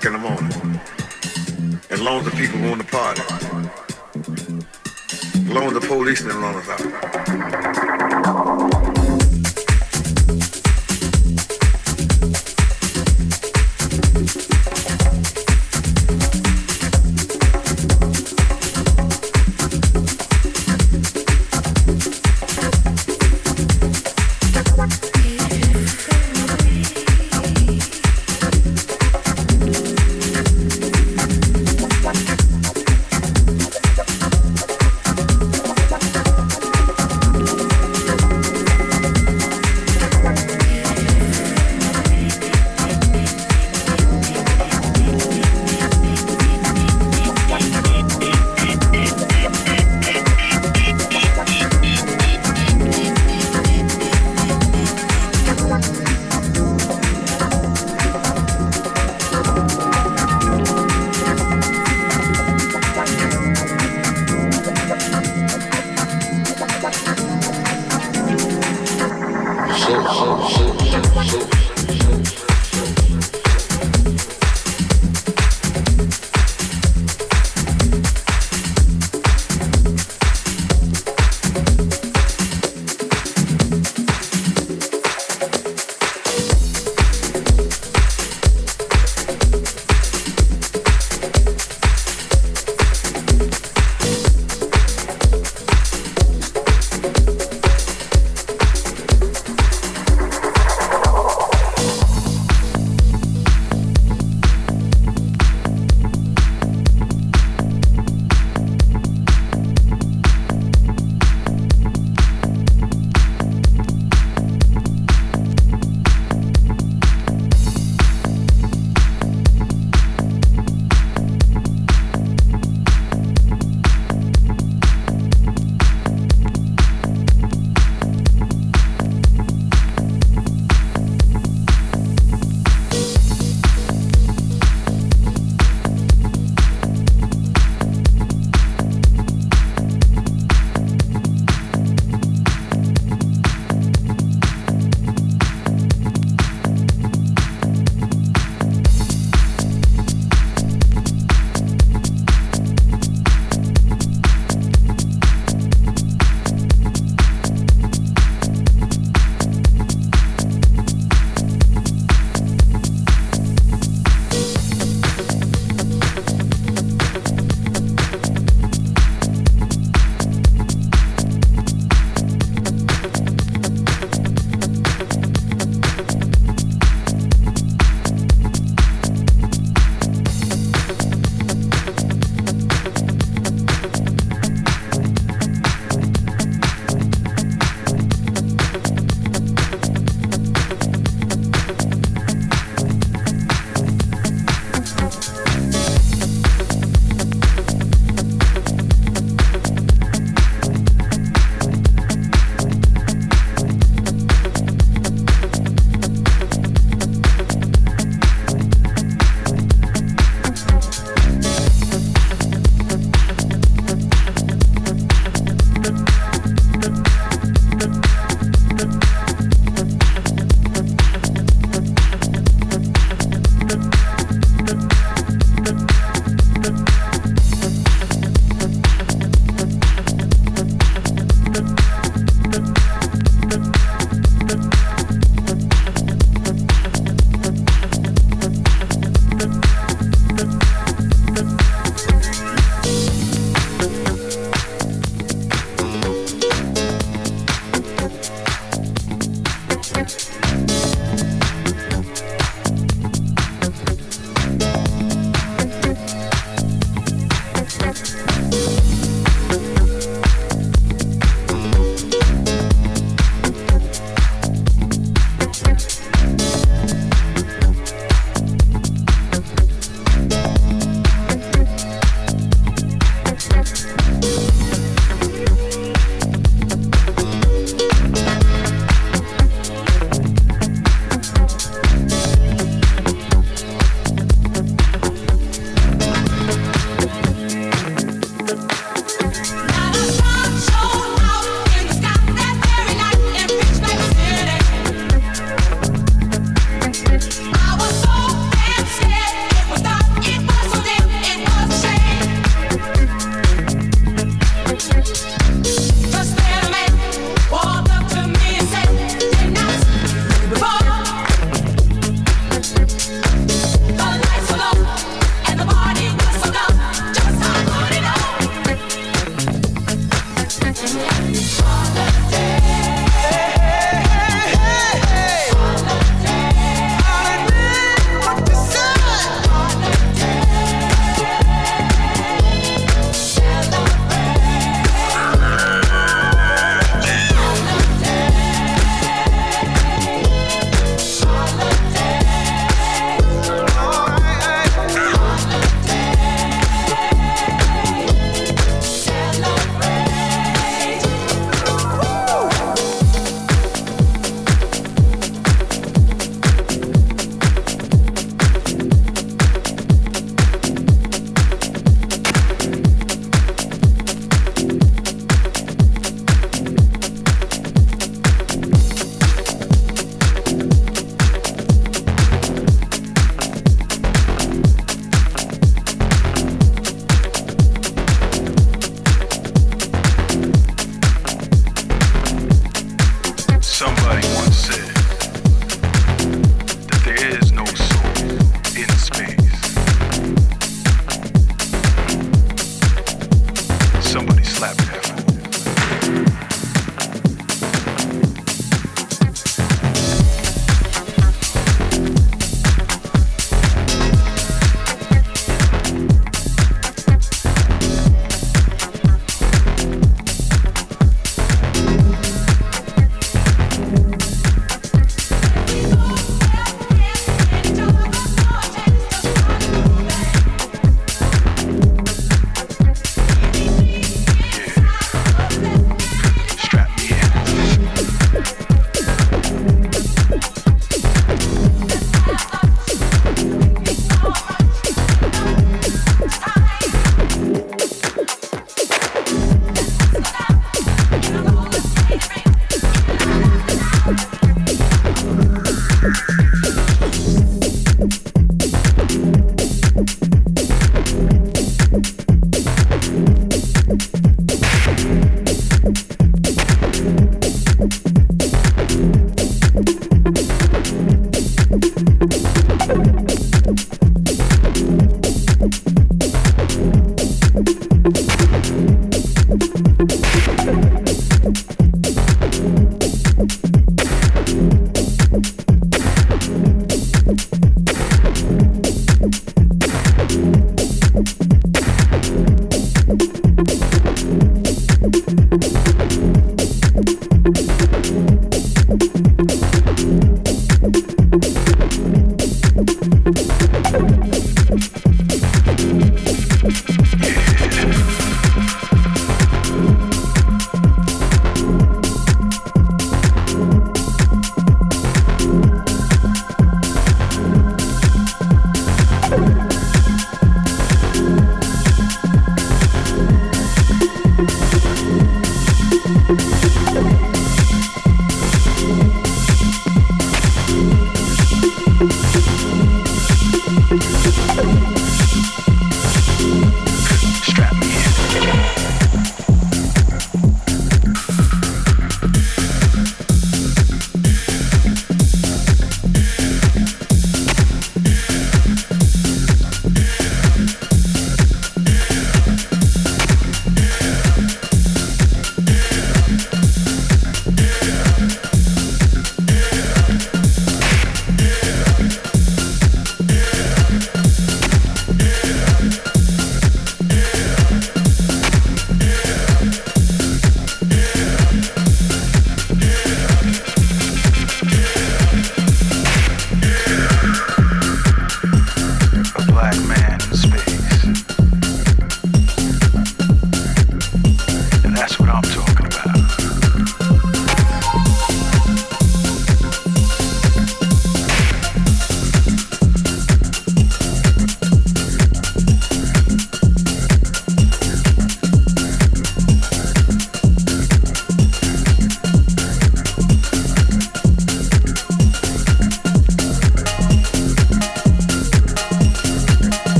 o'clock in the morning. As long as the people want to party. As long as the police didn't run us out.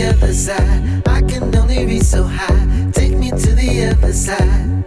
the other side. I can only reach so high. Take me to the other side.